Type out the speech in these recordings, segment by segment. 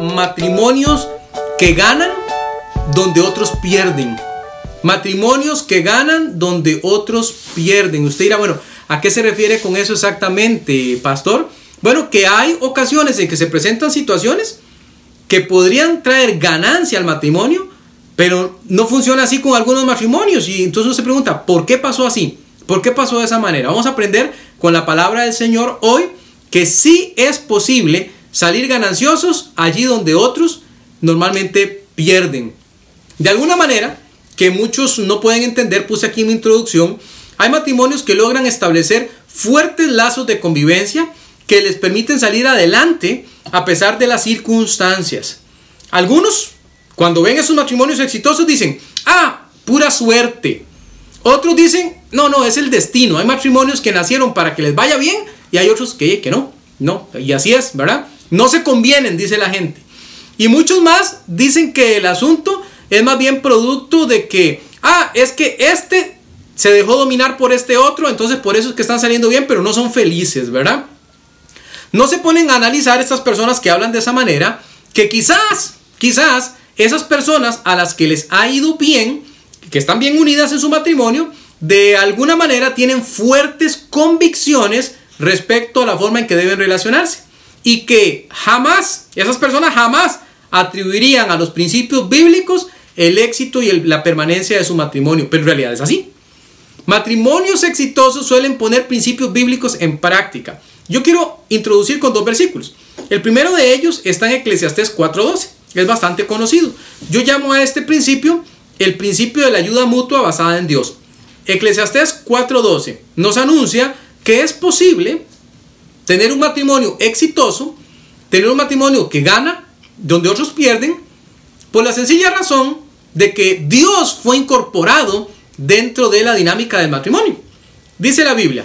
matrimonios que ganan donde otros pierden. Matrimonios que ganan donde otros pierden. Usted dirá, bueno, ¿a qué se refiere con eso exactamente, pastor? Bueno, que hay ocasiones en que se presentan situaciones que podrían traer ganancia al matrimonio, pero no funciona así con algunos matrimonios. Y entonces uno se pregunta, ¿por qué pasó así? ¿Por qué pasó de esa manera? Vamos a aprender con la palabra del Señor hoy que sí es posible salir gananciosos allí donde otros normalmente pierden. De alguna manera, que muchos no pueden entender, puse aquí en mi introducción, hay matrimonios que logran establecer fuertes lazos de convivencia que les permiten salir adelante a pesar de las circunstancias. Algunos, cuando ven esos matrimonios exitosos, dicen, ah, pura suerte. Otros dicen, no, no, es el destino. Hay matrimonios que nacieron para que les vaya bien y hay otros que, que no. No, y así es, ¿verdad? No se convienen, dice la gente. Y muchos más dicen que el asunto es más bien producto de que, ah, es que este se dejó dominar por este otro, entonces por eso es que están saliendo bien, pero no son felices, ¿verdad? No se ponen a analizar estas personas que hablan de esa manera, que quizás, quizás esas personas a las que les ha ido bien, que están bien unidas en su matrimonio, de alguna manera tienen fuertes convicciones respecto a la forma en que deben relacionarse. Y que jamás, esas personas jamás atribuirían a los principios bíblicos el éxito y la permanencia de su matrimonio. Pero en realidad es así. Matrimonios exitosos suelen poner principios bíblicos en práctica. Yo quiero introducir con dos versículos. El primero de ellos está en Eclesiastés 4.12. Es bastante conocido. Yo llamo a este principio el principio de la ayuda mutua basada en Dios. Eclesiastés 4.12 nos anuncia que es posible tener un matrimonio exitoso, tener un matrimonio que gana, donde otros pierden, por la sencilla razón de que Dios fue incorporado dentro de la dinámica del matrimonio. Dice la Biblia,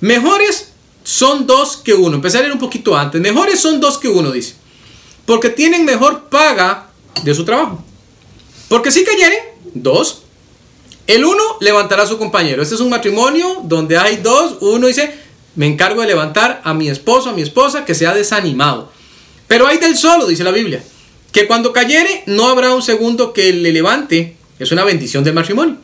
mejores son dos que uno. Empecé a un poquito antes. Mejores son dos que uno, dice. Porque tienen mejor paga de su trabajo. Porque si cayeren, dos. El uno levantará a su compañero. Este es un matrimonio donde hay dos. Uno dice, me encargo de levantar a mi esposo, a mi esposa, que se ha desanimado. Pero hay del solo, dice la Biblia, que cuando cayere no habrá un segundo que le levante. Es una bendición del matrimonio.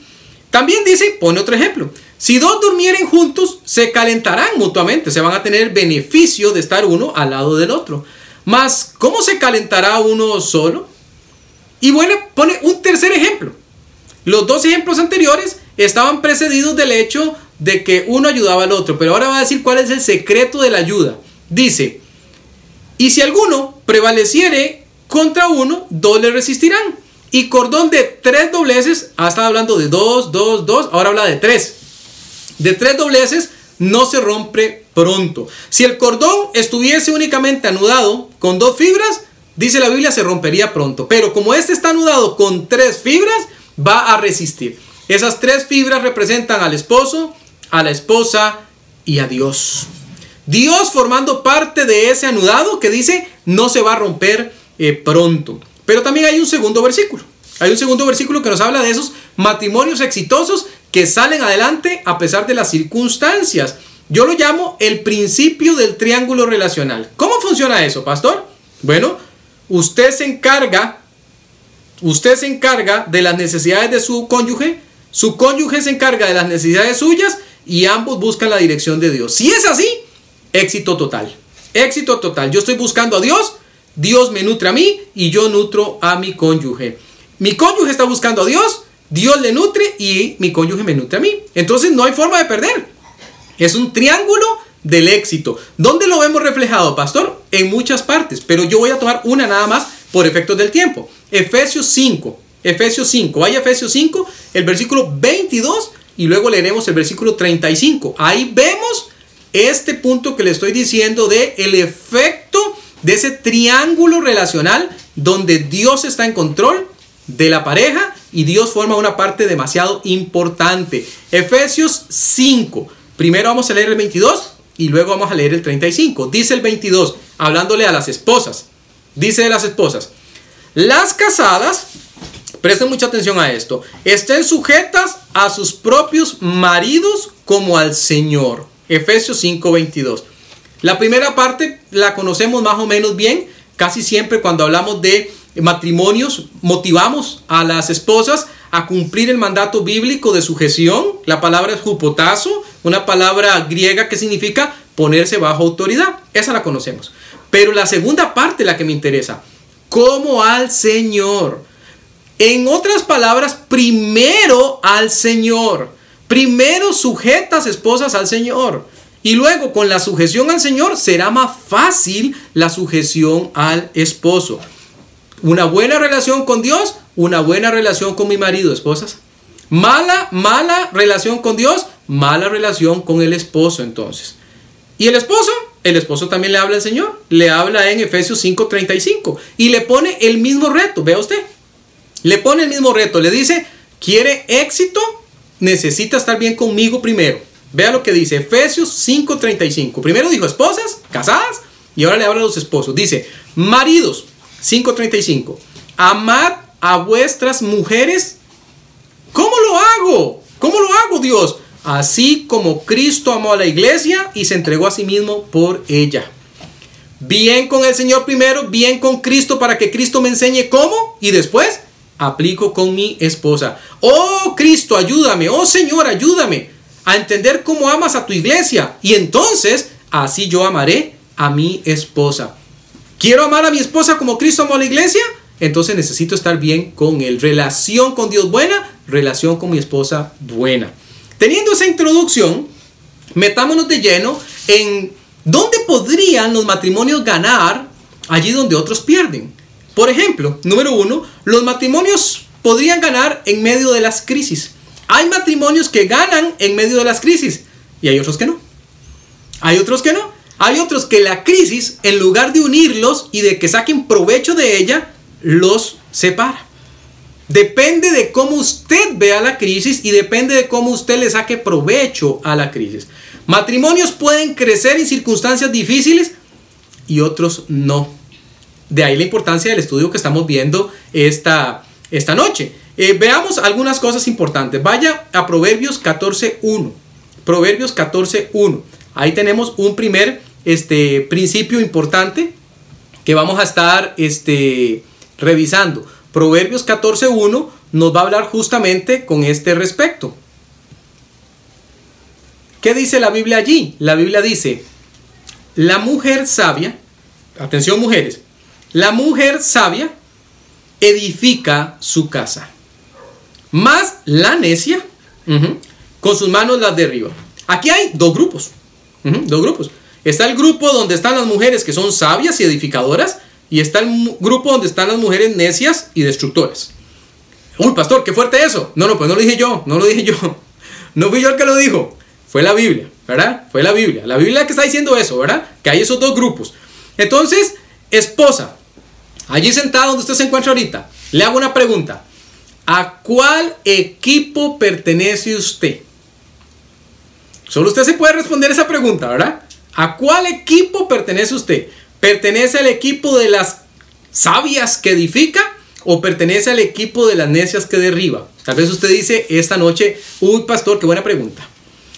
También dice, pone otro ejemplo, si dos durmieren juntos, se calentarán mutuamente, se van a tener beneficio de estar uno al lado del otro. Mas, ¿cómo se calentará uno solo? Y bueno, pone un tercer ejemplo. Los dos ejemplos anteriores estaban precedidos del hecho de que uno ayudaba al otro, pero ahora va a decir cuál es el secreto de la ayuda. Dice, y si alguno prevaleciere contra uno, dos le resistirán. Y cordón de tres dobleces, ha estado hablando de dos, dos, dos, ahora habla de tres de tres dobleces no se rompe pronto. Si el cordón estuviese únicamente anudado con dos fibras, dice la Biblia, se rompería pronto. Pero como este está anudado con tres fibras, va a resistir. Esas tres fibras representan al esposo, a la esposa y a Dios. Dios formando parte de ese anudado que dice no se va a romper eh, pronto. Pero también hay un segundo versículo. Hay un segundo versículo que nos habla de esos matrimonios exitosos que salen adelante a pesar de las circunstancias. Yo lo llamo el principio del triángulo relacional. ¿Cómo funciona eso, pastor? Bueno, usted se encarga, usted se encarga de las necesidades de su cónyuge, su cónyuge se encarga de las necesidades suyas y ambos buscan la dirección de Dios. Si es así, éxito total. Éxito total. Yo estoy buscando a Dios, Dios me nutre a mí y yo nutro a mi cónyuge. Mi cónyuge está buscando a Dios, Dios le nutre y mi cónyuge me nutre a mí. Entonces no hay forma de perder. Es un triángulo del éxito. ¿Dónde lo vemos reflejado, pastor? En muchas partes, pero yo voy a tomar una nada más por efectos del tiempo. Efesios 5. Efesios 5. Vaya Efesios 5, el versículo 22 y luego leeremos el versículo 35. Ahí vemos este punto que le estoy diciendo de el efecto de ese triángulo relacional donde Dios está en control de la pareja y Dios forma una parte demasiado importante. Efesios 5. Primero vamos a leer el 22 y luego vamos a leer el 35. Dice el 22, hablándole a las esposas. Dice de las esposas, las casadas, presten mucha atención a esto, estén sujetas a sus propios maridos como al Señor. Efesios 5, 22. La primera parte la conocemos más o menos bien, casi siempre cuando hablamos de matrimonios, motivamos a las esposas a cumplir el mandato bíblico de sujeción. La palabra es jupotazo, una palabra griega que significa ponerse bajo autoridad. Esa la conocemos. Pero la segunda parte, la que me interesa, como al Señor. En otras palabras, primero al Señor. Primero sujetas esposas al Señor. Y luego con la sujeción al Señor será más fácil la sujeción al esposo. Una buena relación con Dios, una buena relación con mi marido, esposas. Mala, mala relación con Dios, mala relación con el esposo entonces. ¿Y el esposo? El esposo también le habla al Señor. Le habla en Efesios 5:35 y le pone el mismo reto, vea usted. Le pone el mismo reto, le dice, ¿quiere éxito? Necesita estar bien conmigo primero. Vea lo que dice Efesios 5:35. Primero dijo esposas, casadas, y ahora le habla a los esposos. Dice, maridos, 5:35. Amad a vuestras mujeres. ¿Cómo lo hago? ¿Cómo lo hago, Dios? Así como Cristo amó a la iglesia y se entregó a sí mismo por ella. Bien con el Señor primero, bien con Cristo para que Cristo me enseñe cómo y después aplico con mi esposa. Oh Cristo, ayúdame. Oh Señor, ayúdame a entender cómo amas a tu iglesia. Y entonces, así yo amaré a mi esposa. ¿Quiero amar a mi esposa como Cristo amó a la iglesia? Entonces necesito estar bien con él. Relación con Dios buena, relación con mi esposa buena. Teniendo esa introducción, metámonos de lleno en dónde podrían los matrimonios ganar allí donde otros pierden. Por ejemplo, número uno, los matrimonios podrían ganar en medio de las crisis. Hay matrimonios que ganan en medio de las crisis y hay otros que no. Hay otros que no. Hay otros que la crisis, en lugar de unirlos y de que saquen provecho de ella, los separa. Depende de cómo usted vea la crisis y depende de cómo usted le saque provecho a la crisis. Matrimonios pueden crecer en circunstancias difíciles y otros no. De ahí la importancia del estudio que estamos viendo esta, esta noche. Eh, veamos algunas cosas importantes. Vaya a Proverbios 14.1. Proverbios 14.1. Ahí tenemos un primer este, principio importante que vamos a estar este, revisando. Proverbios 14.1 nos va a hablar justamente con este respecto. ¿Qué dice la Biblia allí? La Biblia dice, la mujer sabia, atención mujeres, la mujer sabia edifica su casa más la necia, con sus manos las derriba. Aquí hay dos grupos, dos grupos. Está el grupo donde están las mujeres que son sabias y edificadoras, y está el grupo donde están las mujeres necias y destructoras. Uy, pastor, qué fuerte eso. No, no, pues no lo dije yo, no lo dije yo. No fui yo el que lo dijo, fue la Biblia, ¿verdad? Fue la Biblia. La Biblia que está diciendo eso, ¿verdad? Que hay esos dos grupos. Entonces, esposa, allí sentada donde usted se encuentra ahorita, le hago una pregunta. ¿A cuál equipo pertenece usted? Solo usted se puede responder esa pregunta, ¿verdad? ¿A cuál equipo pertenece usted? ¿Pertenece al equipo de las sabias que edifica o pertenece al equipo de las necias que derriba? Tal vez usted dice esta noche, uy pastor, qué buena pregunta.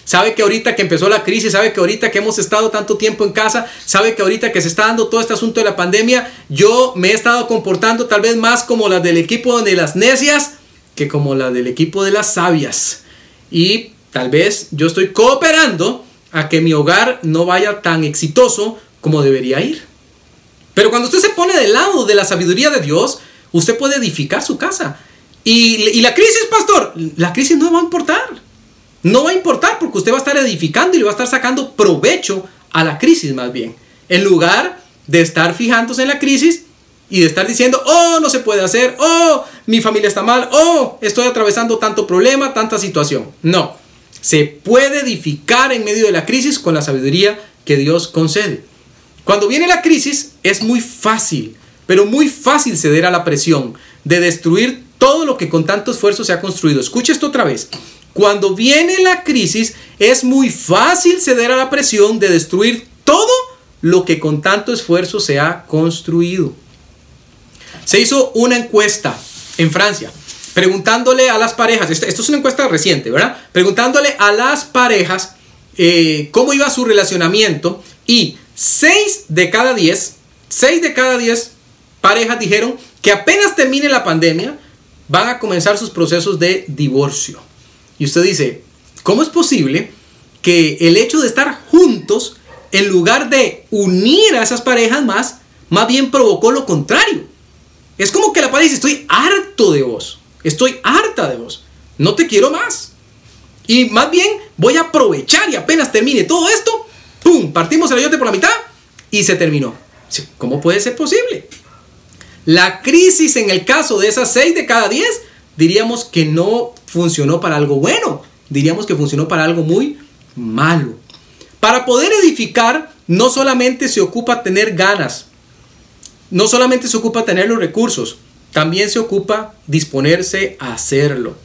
Sabe que ahorita que empezó la crisis, sabe que ahorita que hemos estado tanto tiempo en casa, sabe que ahorita que se está dando todo este asunto de la pandemia, yo me he estado comportando tal vez más como las del equipo de las necias que como la del equipo de las sabias. Y tal vez yo estoy cooperando a que mi hogar no vaya tan exitoso como debería ir. Pero cuando usted se pone del lado de la sabiduría de Dios, usted puede edificar su casa. Y, la crisis, pastor, la crisis no va a importar. No va a importar porque usted va a estar edificando y le va a estar sacando provecho a la crisis más bien. En lugar de estar fijándose en la crisis y de estar diciendo, oh, no se puede hacer, oh, mi familia está mal, oh, estoy atravesando tanto problema, tanta situación. No, se puede edificar en medio de la crisis con la sabiduría que Dios concede. Cuando viene la crisis es muy fácil, pero muy fácil ceder a la presión de destruir todo lo que con tanto esfuerzo se ha construido. Escuche esto otra vez. Cuando viene la crisis es muy fácil ceder a la presión de destruir todo lo que con tanto esfuerzo se ha construido. Se hizo una encuesta en Francia preguntándole a las parejas, esto, es una encuesta reciente, ¿verdad? Preguntándole a las parejas eh, cómo iba su relacionamiento y 6 de cada 10 6 de cada 10 parejas dijeron que apenas termine la pandemia, van a comenzar sus procesos de divorcio. Y usted dice, ¿cómo es posible que el hecho de estar juntos, en lugar de unir a esas parejas más, más bien provocó lo contrario? Es como que la pareja dice, estoy harto de vos, estoy harta de vos, no te quiero más. Y más bien voy a aprovechar y apenas termine todo esto, ¡pum! Partimos el ayote por la mitad y se terminó. ¿Cómo puede ser posible? La crisis en el caso de esas 6 de cada 10, diríamos que no funcionó para algo bueno, diríamos que funcionó para algo muy malo. Para poder edificar, no solamente se ocupa tener ganas, no solamente se ocupa tener los recursos, también se ocupa disponerse a hacerlo.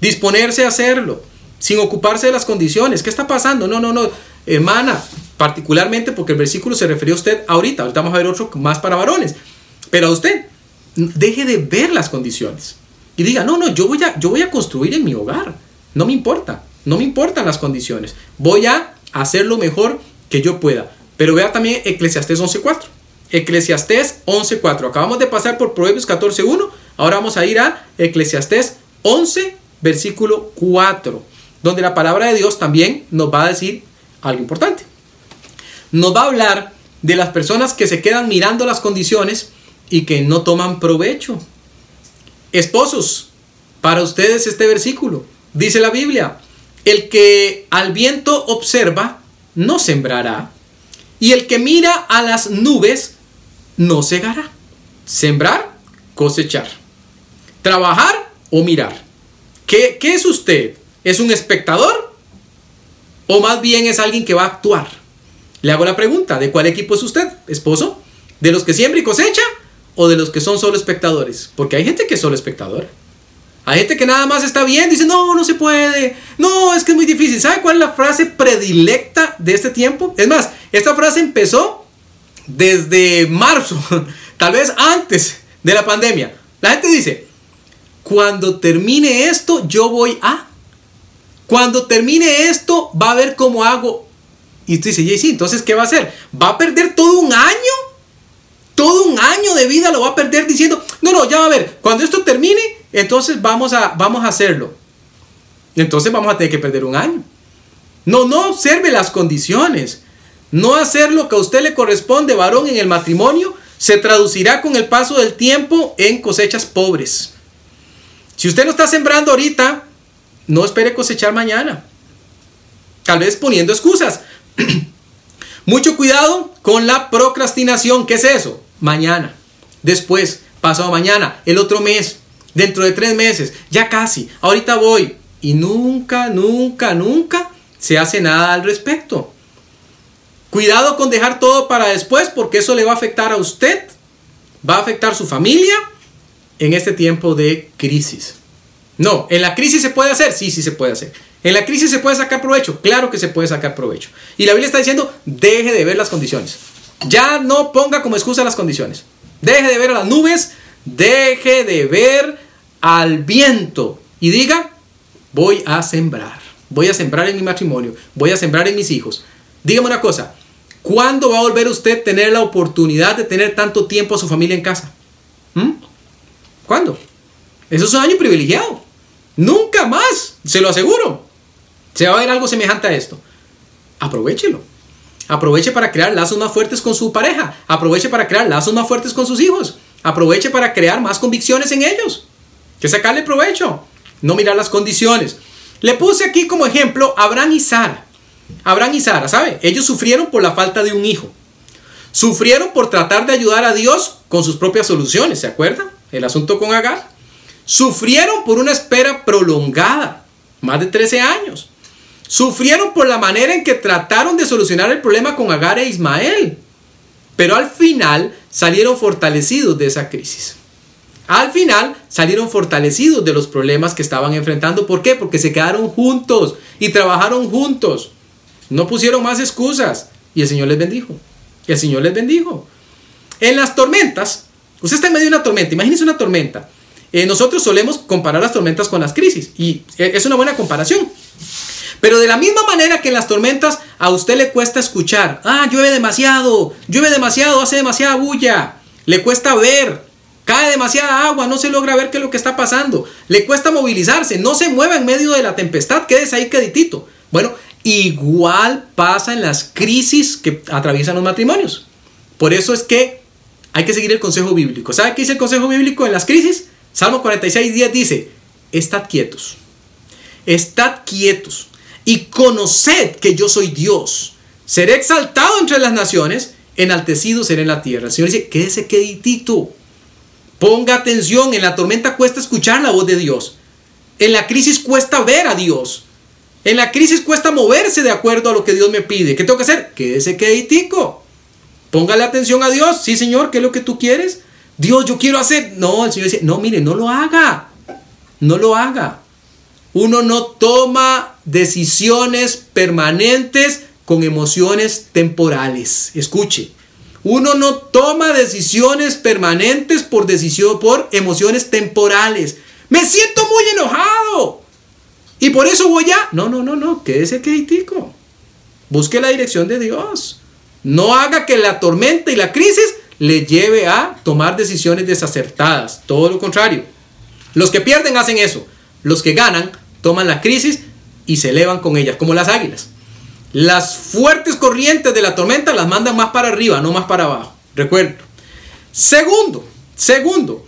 Disponerse a hacerlo, sin ocuparse de las condiciones. ¿Qué está pasando? No, no, no. Hermana, particularmente porque el versículo se refirió a usted ahorita, ahorita vamos a ver otro más para varones. Pero a usted, deje de ver las condiciones. Y diga, no, no, yo voy a, yo voy a construir en mi hogar. No me importa, no me importan las condiciones. Voy a hacer lo mejor que yo pueda. Pero vea también Eclesiastés 11.4. Eclesiastés 11.4. Acabamos de pasar por Proverbios 14.1. Ahora vamos a ir a Eclesiastés 11, versículo 4. Donde la palabra de Dios también nos va a decir algo importante. Nos va a hablar de las personas que se quedan mirando las condiciones y que no toman provecho. Esposos, para ustedes este versículo, dice la Biblia, el que al viento observa, no sembrará, y el que mira a las nubes, no cegará. Sembrar, cosechar. Trabajar o mirar. ¿Qué, ¿Qué es usted? ¿Es un espectador? ¿O más bien es alguien que va a actuar? Le hago la pregunta, ¿de cuál equipo es usted, esposo? ¿De los que siembra y cosecha? O de los que son solo espectadores. Porque hay gente que es solo espectador. Hay gente que nada más está bien, dice, no, no se puede. No, es que es muy difícil. ¿Sabe cuál es la frase predilecta de este tiempo? Es más, esta frase empezó desde marzo, tal vez antes de la pandemia. La gente dice, cuando termine esto, yo voy a... Cuando termine esto, va a ver cómo hago. Y tú dices, sí, entonces, ¿qué va a hacer? ¿Va a perder todo un año? Todo un año de vida lo va a perder diciendo, no, no, ya va a ver, cuando esto termine, entonces vamos a, vamos a hacerlo. Entonces vamos a tener que perder un año. No, no observe las condiciones. No hacer lo que a usted le corresponde, varón, en el matrimonio, se traducirá con el paso del tiempo en cosechas pobres. Si usted no está sembrando ahorita, no espere cosechar mañana. Tal vez poniendo excusas. Mucho cuidado con la procrastinación. ¿Qué es eso? Mañana, después, pasado mañana, el otro mes, dentro de tres meses, ya casi, ahorita voy. Y nunca, nunca, nunca se hace nada al respecto. Cuidado con dejar todo para después porque eso le va a afectar a usted, va a afectar a su familia en este tiempo de crisis. No, en la crisis se puede hacer, sí, sí se puede hacer. En la crisis se puede sacar provecho, claro que se puede sacar provecho. Y la Biblia está diciendo, deje de ver las condiciones. Ya no ponga como excusa las condiciones. Deje de ver a las nubes, deje de ver al viento y diga, voy a sembrar. Voy a sembrar en mi matrimonio, voy a sembrar en mis hijos. Dígame una cosa, ¿cuándo va a volver usted a tener la oportunidad de tener tanto tiempo a su familia en casa? ¿Mm? ¿Cuándo? Eso es un año privilegiado. Nunca más, se lo aseguro. Se va a ver algo semejante a esto. Aprovechelo. Aproveche para crear lazos más fuertes con su pareja. Aproveche para crear lazos más fuertes con sus hijos. Aproveche para crear más convicciones en ellos. Que sacarle provecho. No mirar las condiciones. Le puse aquí como ejemplo Abraham y Sara. Abraham y Sara, ¿sabe? Ellos sufrieron por la falta de un hijo. Sufrieron por tratar de ayudar a Dios con sus propias soluciones, ¿se acuerdan? El asunto con Agar. Sufrieron por una espera prolongada, más de 13 años. Sufrieron por la manera en que trataron de solucionar el problema con Agar e Ismael. Pero al final salieron fortalecidos de esa crisis. Al final salieron fortalecidos de los problemas que estaban enfrentando. ¿Por qué? Porque se quedaron juntos y trabajaron juntos. No pusieron más excusas. Y el Señor les bendijo. El Señor les bendijo. En las tormentas, usted está en medio de una tormenta. Imagínese una tormenta. Eh, nosotros solemos comparar las tormentas con las crisis. Y eh, es una buena comparación. Pero de la misma manera que en las tormentas a usted le cuesta escuchar, ah, llueve demasiado, llueve demasiado, hace demasiada bulla, le cuesta ver, cae demasiada agua, no se logra ver qué es lo que está pasando, le cuesta movilizarse, no se mueva en medio de la tempestad, quédese ahí queditito. Bueno, igual pasa en las crisis que atraviesan los matrimonios. Por eso es que hay que seguir el consejo bíblico. ¿Sabe qué dice el consejo bíblico en las crisis? Salmo 46, 10 dice, estad quietos, estad quietos y conoced que yo soy Dios. Seré exaltado entre las naciones, enaltecido seré en la tierra. El Señor dice, quédese queditito. Ponga atención, en la tormenta cuesta escuchar la voz de Dios. En la crisis cuesta ver a Dios. En la crisis cuesta moverse de acuerdo a lo que Dios me pide. ¿Qué tengo que hacer? Quédese queditico. Póngale atención a Dios. Sí, Señor, ¿qué es lo que tú quieres? Dios, yo quiero hacer. No, el Señor dice, no, mire, no lo haga. No lo haga. Uno no toma decisiones permanentes con emociones temporales. Escuche. Uno no toma decisiones permanentes por decisión por emociones temporales. Me siento muy enojado. Y por eso voy a... No, no, no, no. Quédese crítico. Busque la dirección de Dios. No haga que la tormenta y la crisis le lleve a tomar decisiones desacertadas. Todo lo contrario. Los que pierden hacen eso. Los que ganan toman la crisis y se elevan con ellas, como las águilas. Las fuertes corrientes de la tormenta las mandan más para arriba, no más para abajo. Recuerdo. Segundo, segundo,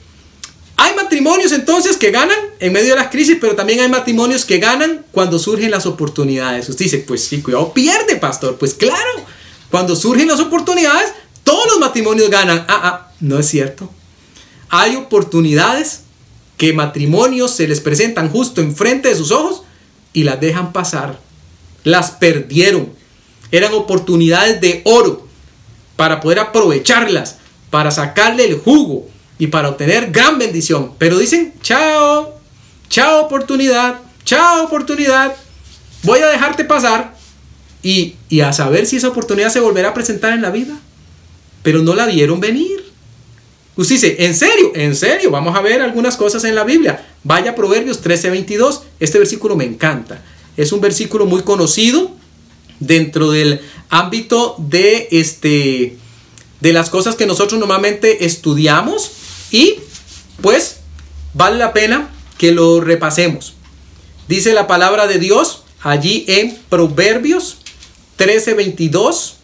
hay matrimonios entonces que ganan en medio de las crisis, pero también hay matrimonios que ganan cuando surgen las oportunidades. Usted dice, pues sí, cuidado, pierde, pastor. Pues claro, cuando surgen las oportunidades, todos los matrimonios ganan. Ah, ah, no es cierto. Hay oportunidades que matrimonios se les presentan justo enfrente de sus ojos y las dejan pasar. Las perdieron. Eran oportunidades de oro para poder aprovecharlas, para sacarle el jugo y para obtener gran bendición. Pero dicen, chao, chao oportunidad, chao oportunidad, voy a dejarte pasar y, y a saber si esa oportunidad se volverá a presentar en la vida. Pero no la vieron venir. Usted dice, ¿en serio? ¿En serio? Vamos a ver algunas cosas en la Biblia. Vaya a Proverbios 13:22. Este versículo me encanta. Es un versículo muy conocido dentro del ámbito de, este, de las cosas que nosotros normalmente estudiamos y pues vale la pena que lo repasemos. Dice la palabra de Dios allí en Proverbios 13:22.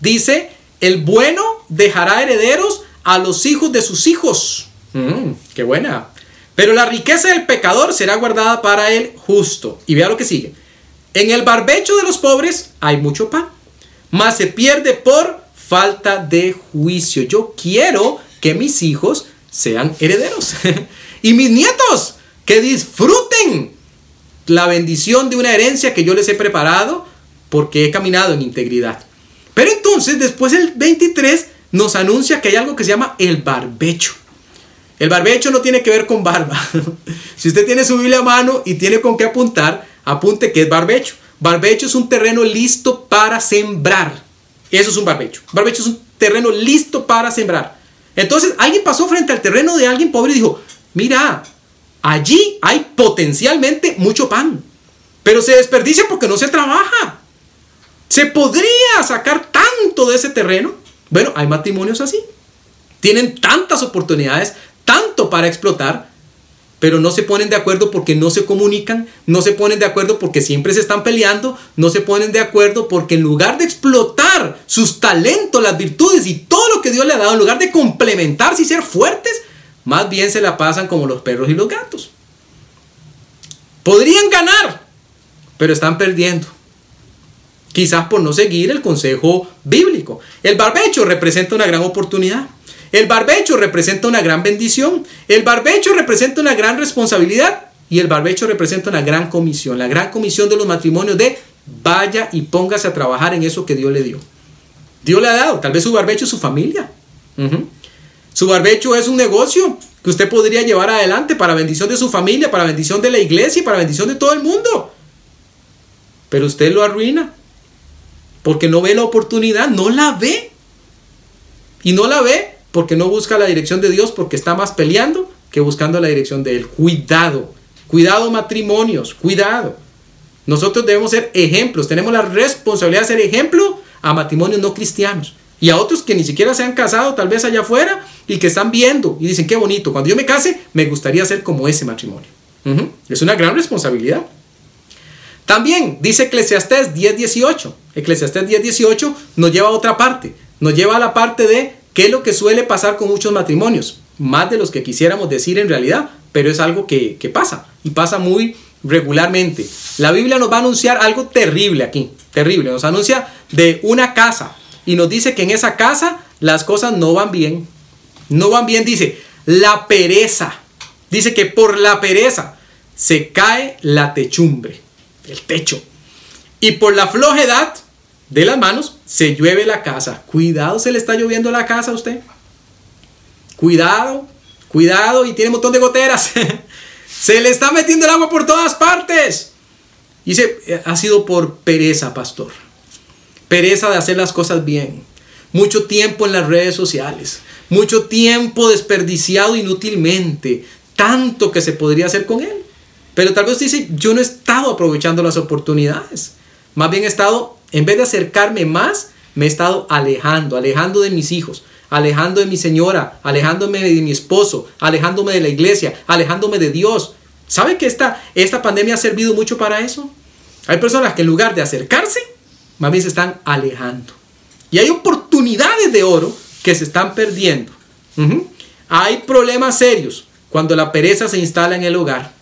Dice, el bueno dejará herederos a los hijos de sus hijos. Mm, qué buena. Pero la riqueza del pecador será guardada para el justo. Y vea lo que sigue. En el barbecho de los pobres hay mucho pan, mas se pierde por falta de juicio. Yo quiero que mis hijos sean herederos y mis nietos que disfruten la bendición de una herencia que yo les he preparado porque he caminado en integridad. Pero entonces, después el 23, nos anuncia que hay algo que se llama el barbecho. El barbecho no tiene que ver con barba. si usted tiene su Biblia a mano y tiene con qué apuntar, apunte que es barbecho. Barbecho es un terreno listo para sembrar. Eso es un barbecho. Barbecho es un terreno listo para sembrar. Entonces, alguien pasó frente al terreno de alguien pobre y dijo, mira, allí hay potencialmente mucho pan, pero se desperdicia porque no se trabaja. Se podría sacar tanto de ese terreno bueno, hay matrimonios así. Tienen tantas oportunidades, tanto para explotar, pero no se ponen de acuerdo porque no se comunican, no se ponen de acuerdo porque siempre se están peleando, no se ponen de acuerdo porque en lugar de explotar sus talentos, las virtudes y todo lo que Dios le ha dado, en lugar de complementarse y ser fuertes, más bien se la pasan como los perros y los gatos. Podrían ganar, pero están perdiendo quizás por no seguir el consejo bíblico. El barbecho representa una gran oportunidad. El barbecho representa una gran bendición. El barbecho representa una gran responsabilidad. Y el barbecho representa una gran comisión. La gran comisión de los matrimonios de vaya y póngase a trabajar en eso que Dios le dio. Dios le ha dado. Tal vez su barbecho es su familia. Su barbecho es un negocio que usted podría llevar adelante para bendición de su familia, para bendición de la iglesia y para bendición de todo el mundo. Pero usted lo arruina porque no ve la oportunidad, no la ve. Y no la ve porque no busca la dirección de Dios, porque está más peleando que buscando la dirección de Él. Cuidado, cuidado matrimonios, cuidado. Nosotros debemos ser ejemplos, tenemos la responsabilidad de ser ejemplo a matrimonios no cristianos y a otros que ni siquiera se han casado, tal vez allá afuera, y que están viendo y dicen, qué bonito, cuando yo me case, me gustaría ser como ese matrimonio. Es una gran responsabilidad. También dice Eclesiastés 10.18. Eclesiastés 10.18 nos lleva a otra parte. Nos lleva a la parte de qué es lo que suele pasar con muchos matrimonios. Más de los que quisiéramos decir en realidad, pero es algo que, que pasa. Y pasa muy regularmente. La Biblia nos va a anunciar algo terrible aquí. Terrible. Nos anuncia de una casa. Y nos dice que en esa casa las cosas no van bien. No van bien, dice, la pereza. Dice que por la pereza se cae la techumbre el techo. Y por la flojedad de las manos se llueve la casa. Cuidado, se le está lloviendo la casa a usted. Cuidado, cuidado y tiene un montón de goteras. se le está metiendo el agua por todas partes. Dice, ha sido por pereza, pastor. Pereza de hacer las cosas bien. Mucho tiempo en las redes sociales. Mucho tiempo desperdiciado inútilmente. Tanto que se podría hacer con él. Pero tal vez dice, yo no he estado aprovechando las oportunidades. Más bien he estado, en vez de acercarme más, me he estado alejando, alejando de mis hijos, alejando de mi señora, alejándome de mi esposo, alejándome de la iglesia, alejándome de Dios. ¿Sabe que esta, esta pandemia ha servido mucho para eso? Hay personas que en lugar de acercarse, más bien se están alejando. Y hay oportunidades de oro que se están perdiendo. Hay problemas serios cuando la pereza se instala en el hogar.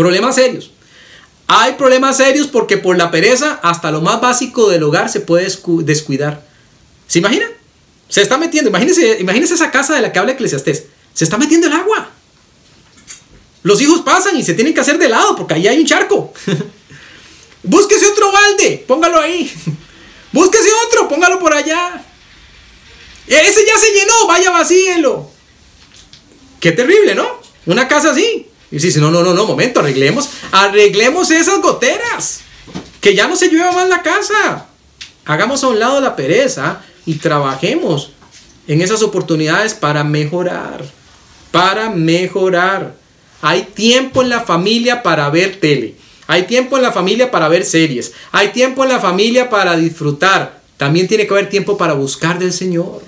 Problemas serios. Hay problemas serios porque por la pereza hasta lo más básico del hogar se puede descuidar. ¿Se imagina? Se está metiendo, imagínese, imagínese esa casa de la que habla Eclesiastés. Se está metiendo el agua. Los hijos pasan y se tienen que hacer de lado porque ahí hay un charco. Búsquese otro balde, póngalo ahí. Búsquese otro, póngalo por allá. Ese ya se llenó, vaya vacíelo. Qué terrible, ¿no? Una casa así. Y dice, no, no, no, no, momento, arreglemos, arreglemos esas goteras. Que ya no se llueva más la casa. Hagamos a un lado la pereza y trabajemos en esas oportunidades para mejorar. Para mejorar. Hay tiempo en la familia para ver tele. Hay tiempo en la familia para ver series. Hay tiempo en la familia para disfrutar. También tiene que haber tiempo para buscar del Señor.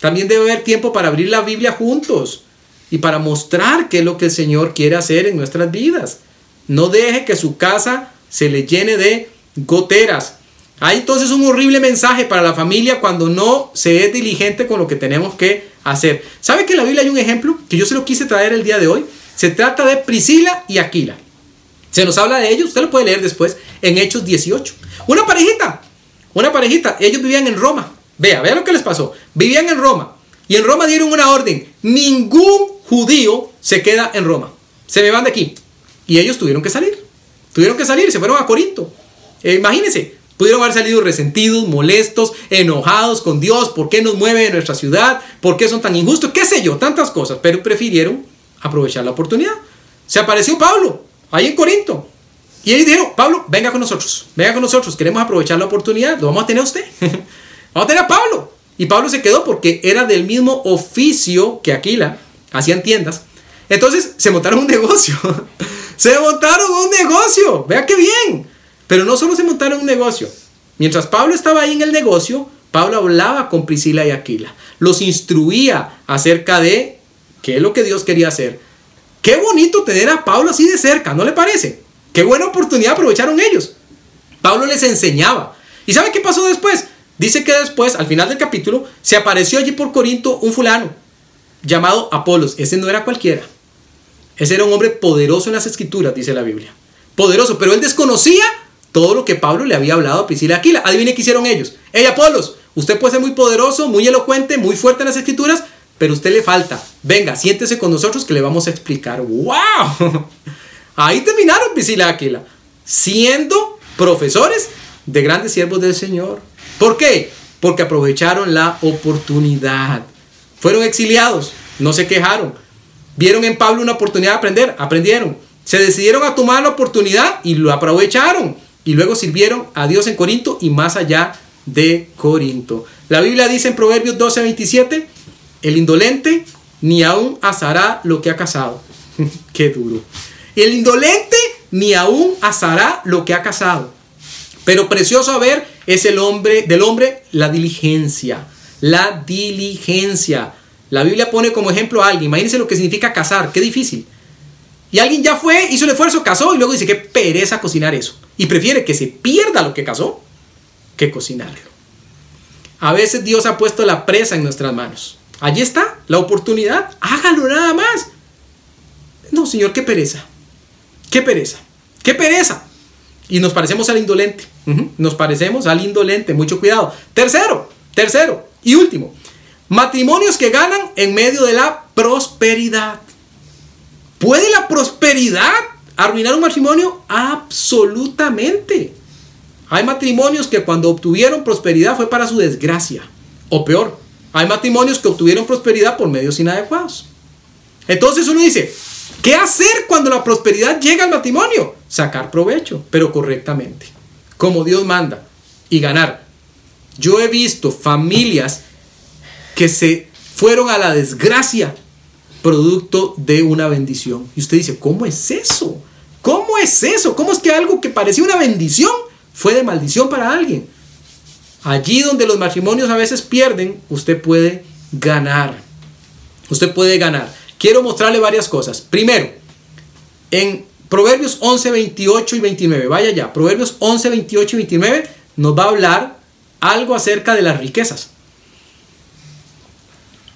También debe haber tiempo para abrir la Biblia juntos y para mostrar qué es lo que el Señor quiere hacer en nuestras vidas. No deje que su casa se le llene de goteras. Hay entonces un horrible mensaje para la familia cuando no se es diligente con lo que tenemos que hacer. ¿Sabe que en la Biblia hay un ejemplo que yo se lo quise traer el día de hoy? Se trata de Priscila y Aquila. Se nos habla de ellos, usted lo puede leer después en Hechos 18. Una parejita, una parejita, ellos vivían en Roma. Vea, vea lo que les pasó. Vivían en Roma y en Roma dieron una orden. Ningún judío se queda en Roma. Se me van de aquí. Y ellos tuvieron que salir. Tuvieron que salir, se fueron a Corinto. Eh, imagínense, pudieron haber salido resentidos, molestos, enojados con Dios. ¿Por qué nos mueve de nuestra ciudad? ¿Por qué son tan injustos? ¿Qué sé yo? Tantas cosas. Pero prefirieron aprovechar la oportunidad. Se apareció Pablo ahí en Corinto. Y ellos dijeron, Pablo, venga con nosotros. Venga con nosotros. Queremos aprovechar la oportunidad. Lo vamos a tener a usted. vamos a tener a Pablo. Y Pablo se quedó porque era del mismo oficio que Aquila hacían tiendas. Entonces se montaron un negocio. se montaron un negocio. Vea qué bien. Pero no solo se montaron un negocio. Mientras Pablo estaba ahí en el negocio, Pablo hablaba con Priscila y Aquila. Los instruía acerca de qué es lo que Dios quería hacer. Qué bonito tener a Pablo así de cerca, ¿no le parece? Qué buena oportunidad aprovecharon ellos. Pablo les enseñaba. ¿Y sabe qué pasó después? Dice que después, al final del capítulo, se apareció allí por Corinto un fulano llamado Apolos. Ese no era cualquiera. Ese era un hombre poderoso en las escrituras, dice la Biblia. Poderoso, pero él desconocía todo lo que Pablo le había hablado a Priscila Aquila. Adivine qué hicieron ellos. Hey Apolos, usted puede ser muy poderoso, muy elocuente, muy fuerte en las escrituras, pero usted le falta. Venga, siéntese con nosotros que le vamos a explicar. ¡Wow! Ahí terminaron Priscila Aquila, siendo profesores de grandes siervos del Señor. ¿Por qué? Porque aprovecharon la oportunidad. Fueron exiliados, no se quejaron. Vieron en Pablo una oportunidad de aprender, aprendieron. Se decidieron a tomar la oportunidad y lo aprovecharon. Y luego sirvieron a Dios en Corinto y más allá de Corinto. La Biblia dice en Proverbios 12, 27, el indolente ni aún asará lo que ha casado. Qué duro. El indolente ni aún asará lo que ha casado. Pero precioso a ver es el hombre del hombre la diligencia, la diligencia. La Biblia pone como ejemplo a alguien. Imagínense lo que significa casar, qué difícil. Y alguien ya fue, hizo el esfuerzo, casó y luego dice que pereza cocinar eso. Y prefiere que se pierda lo que casó que cocinarlo. A veces Dios ha puesto la presa en nuestras manos. Allí está la oportunidad. Hágalo nada más. No, Señor, qué pereza. Qué pereza. Qué pereza. Y nos parecemos al indolente. Nos parecemos al indolente. Mucho cuidado. Tercero, tercero y último. Matrimonios que ganan en medio de la prosperidad. ¿Puede la prosperidad arruinar un matrimonio? Absolutamente. Hay matrimonios que cuando obtuvieron prosperidad fue para su desgracia. O peor, hay matrimonios que obtuvieron prosperidad por medios inadecuados. Entonces uno dice, ¿qué hacer cuando la prosperidad llega al matrimonio? Sacar provecho, pero correctamente, como Dios manda, y ganar. Yo he visto familias que se fueron a la desgracia producto de una bendición. Y usted dice, ¿cómo es eso? ¿Cómo es eso? ¿Cómo es que algo que parecía una bendición fue de maldición para alguien? Allí donde los matrimonios a veces pierden, usted puede ganar. Usted puede ganar. Quiero mostrarle varias cosas. Primero, en Proverbios 11, 28 y 29, vaya ya, Proverbios 11, 28 y 29 nos va a hablar algo acerca de las riquezas.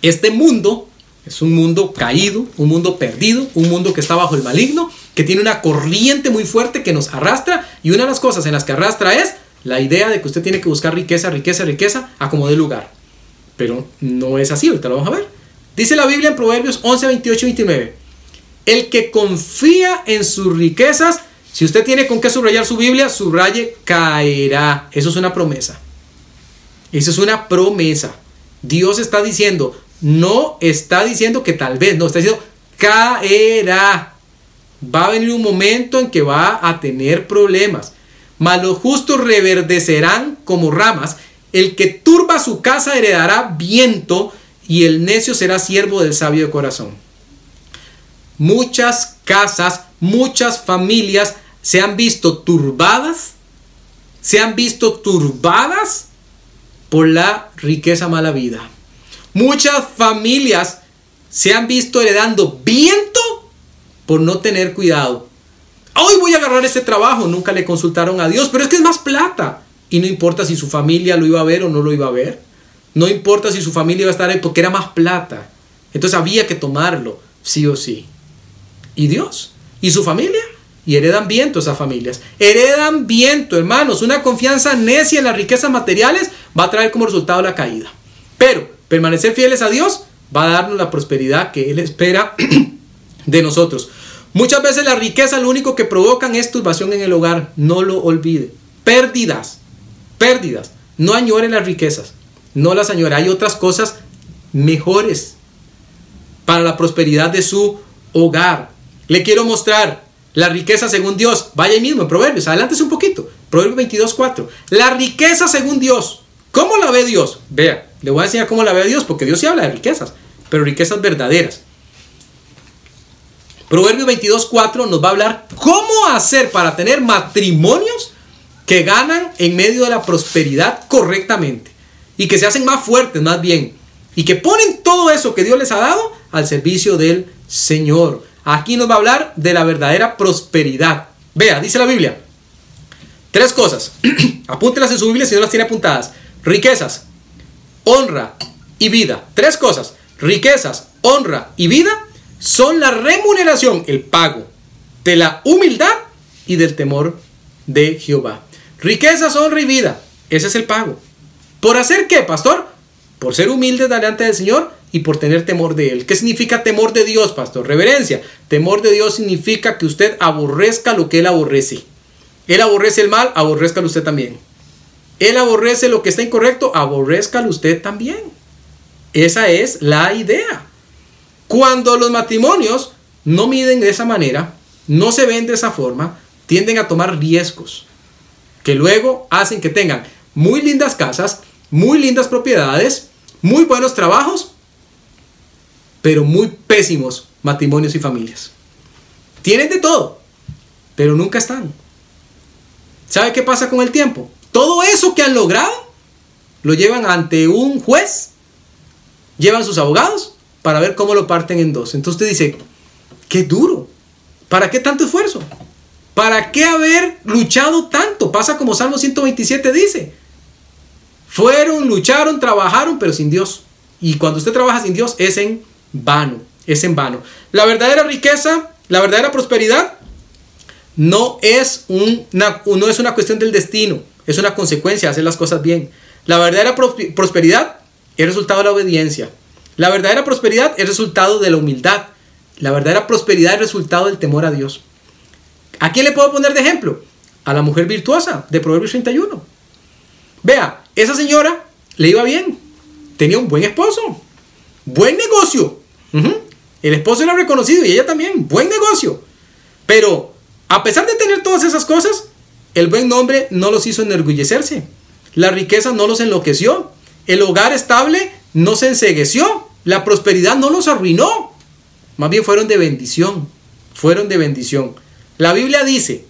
Este mundo es un mundo caído, un mundo perdido, un mundo que está bajo el maligno, que tiene una corriente muy fuerte que nos arrastra y una de las cosas en las que arrastra es la idea de que usted tiene que buscar riqueza, riqueza, riqueza a como de lugar. Pero no es así, ahorita lo vamos a ver. Dice la Biblia en Proverbios 11, 28 y 29. El que confía en sus riquezas, si usted tiene con qué subrayar su Biblia, subraye caerá. Eso es una promesa. Eso es una promesa. Dios está diciendo, no está diciendo que tal vez, no, está diciendo caerá. Va a venir un momento en que va a tener problemas. Mas los justos reverdecerán como ramas. El que turba su casa heredará viento y el necio será siervo del sabio de corazón. Muchas casas, muchas familias se han visto turbadas, se han visto turbadas por la riqueza mala vida. Muchas familias se han visto heredando viento por no tener cuidado. Hoy voy a agarrar este trabajo, nunca le consultaron a Dios, pero es que es más plata. Y no importa si su familia lo iba a ver o no lo iba a ver. No importa si su familia iba a estar ahí porque era más plata. Entonces había que tomarlo, sí o sí. ¿Y Dios? ¿Y su familia? Y heredan viento esas familias. Heredan viento, hermanos. Una confianza necia en las riquezas materiales va a traer como resultado la caída. Pero permanecer fieles a Dios va a darnos la prosperidad que Él espera de nosotros. Muchas veces la riqueza lo único que provocan es turbación en el hogar. No lo olvide. Pérdidas. Pérdidas. No añore las riquezas. No las añore. Hay otras cosas mejores para la prosperidad de su hogar. Le quiero mostrar la riqueza según Dios. Vaya ahí mismo en Proverbios. Adelántese un poquito. Proverbios 22, 4. La riqueza según Dios. ¿Cómo la ve Dios? Vea, le voy a enseñar cómo la ve Dios, porque Dios sí habla de riquezas, pero riquezas verdaderas. Proverbio 22.4 nos va a hablar cómo hacer para tener matrimonios que ganan en medio de la prosperidad correctamente y que se hacen más fuertes, más bien, y que ponen todo eso que Dios les ha dado al servicio del Señor. Aquí nos va a hablar de la verdadera prosperidad. Vea, dice la Biblia. Tres cosas. Apúntelas en su Biblia si no las tiene apuntadas. Riquezas, honra y vida. Tres cosas. Riquezas, honra y vida son la remuneración, el pago de la humildad y del temor de Jehová. Riquezas, honra y vida. Ese es el pago. ¿Por hacer qué, pastor? Por ser humilde delante del Señor y por tener temor de Él. ¿Qué significa temor de Dios, pastor? Reverencia. Temor de Dios significa que usted aborrezca lo que Él aborrece. Él aborrece el mal, aborrezcalo usted también. Él aborrece lo que está incorrecto, aborrezcalo usted también. Esa es la idea. Cuando los matrimonios no miden de esa manera, no se ven de esa forma, tienden a tomar riesgos que luego hacen que tengan muy lindas casas, muy lindas propiedades, muy buenos trabajos, pero muy pésimos matrimonios y familias. Tienen de todo, pero nunca están. ¿Sabe qué pasa con el tiempo? Todo eso que han logrado lo llevan ante un juez, llevan sus abogados para ver cómo lo parten en dos. Entonces usted dice, qué duro. ¿Para qué tanto esfuerzo? ¿Para qué haber luchado tanto? Pasa como Salmo 127 dice. Fueron, lucharon, trabajaron, pero sin Dios. Y cuando usted trabaja sin Dios es en vano, es en vano. La verdadera riqueza, la verdadera prosperidad no es, una, no es una cuestión del destino, es una consecuencia de hacer las cosas bien. La verdadera prosperidad es resultado de la obediencia. La verdadera prosperidad es resultado de la humildad. La verdadera prosperidad es resultado del temor a Dios. ¿A quién le puedo poner de ejemplo? A la mujer virtuosa de Proverbios 31. Vea, esa señora le iba bien. Tenía un buen esposo. Buen negocio. El esposo era reconocido y ella también. Buen negocio. Pero a pesar de tener todas esas cosas, el buen nombre no los hizo enorgullecerse. La riqueza no los enloqueció. El hogar estable no se ensegueció. La prosperidad no los arruinó. Más bien fueron de bendición. Fueron de bendición. La Biblia dice,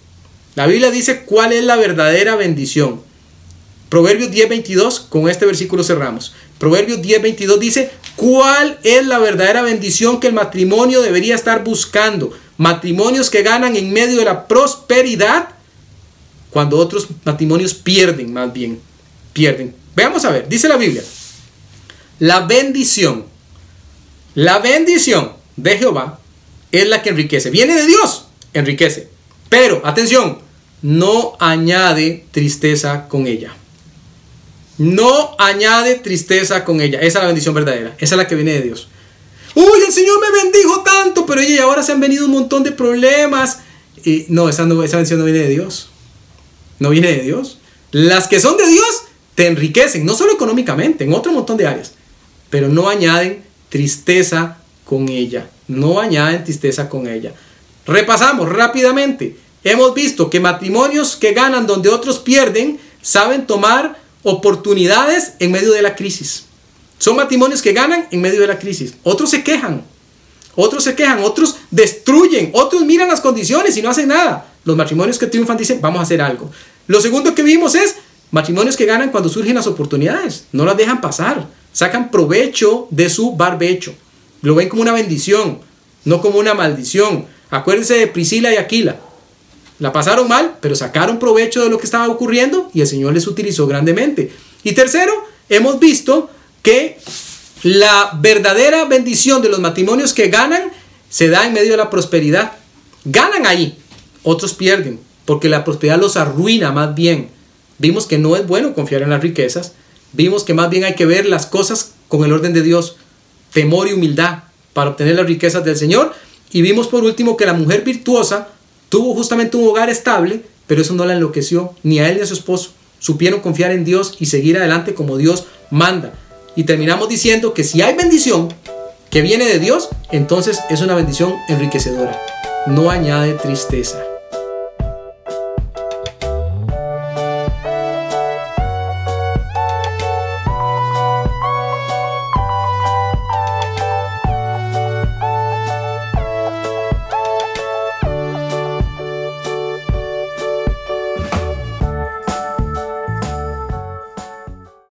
la Biblia dice cuál es la verdadera bendición. Proverbios 10:22, con este versículo cerramos. Proverbios 10:22 dice, ¿cuál es la verdadera bendición que el matrimonio debería estar buscando? Matrimonios que ganan en medio de la prosperidad, cuando otros matrimonios pierden, más bien, pierden. Veamos a ver, dice la Biblia, la bendición, la bendición de Jehová es la que enriquece. Viene de Dios, enriquece. Pero, atención, no añade tristeza con ella. No añade tristeza con ella. Esa es la bendición verdadera. Esa es la que viene de Dios. Uy, el Señor me bendijo tanto, pero ella ahora se han venido un montón de problemas. Y no, esa, no, esa bendición no viene de Dios. No viene de Dios. Las que son de Dios te enriquecen, no solo económicamente, en otro montón de áreas. Pero no añaden tristeza con ella. No añaden tristeza con ella. Repasamos rápidamente. Hemos visto que matrimonios que ganan donde otros pierden saben tomar oportunidades en medio de la crisis. Son matrimonios que ganan en medio de la crisis. Otros se quejan. Otros se quejan. Otros destruyen. Otros miran las condiciones y no hacen nada. Los matrimonios que triunfan dicen, vamos a hacer algo. Lo segundo que vimos es matrimonios que ganan cuando surgen las oportunidades. No las dejan pasar. Sacan provecho de su barbecho. Lo ven como una bendición, no como una maldición. Acuérdense de Priscila y Aquila. La pasaron mal, pero sacaron provecho de lo que estaba ocurriendo y el Señor les utilizó grandemente. Y tercero, hemos visto que la verdadera bendición de los matrimonios que ganan se da en medio de la prosperidad. Ganan ahí, otros pierden, porque la prosperidad los arruina más bien. Vimos que no es bueno confiar en las riquezas, vimos que más bien hay que ver las cosas con el orden de Dios, temor y humildad para obtener las riquezas del Señor. Y vimos por último que la mujer virtuosa Tuvo justamente un hogar estable, pero eso no la enloqueció, ni a él ni a su esposo. Supieron confiar en Dios y seguir adelante como Dios manda. Y terminamos diciendo que si hay bendición que viene de Dios, entonces es una bendición enriquecedora. No añade tristeza.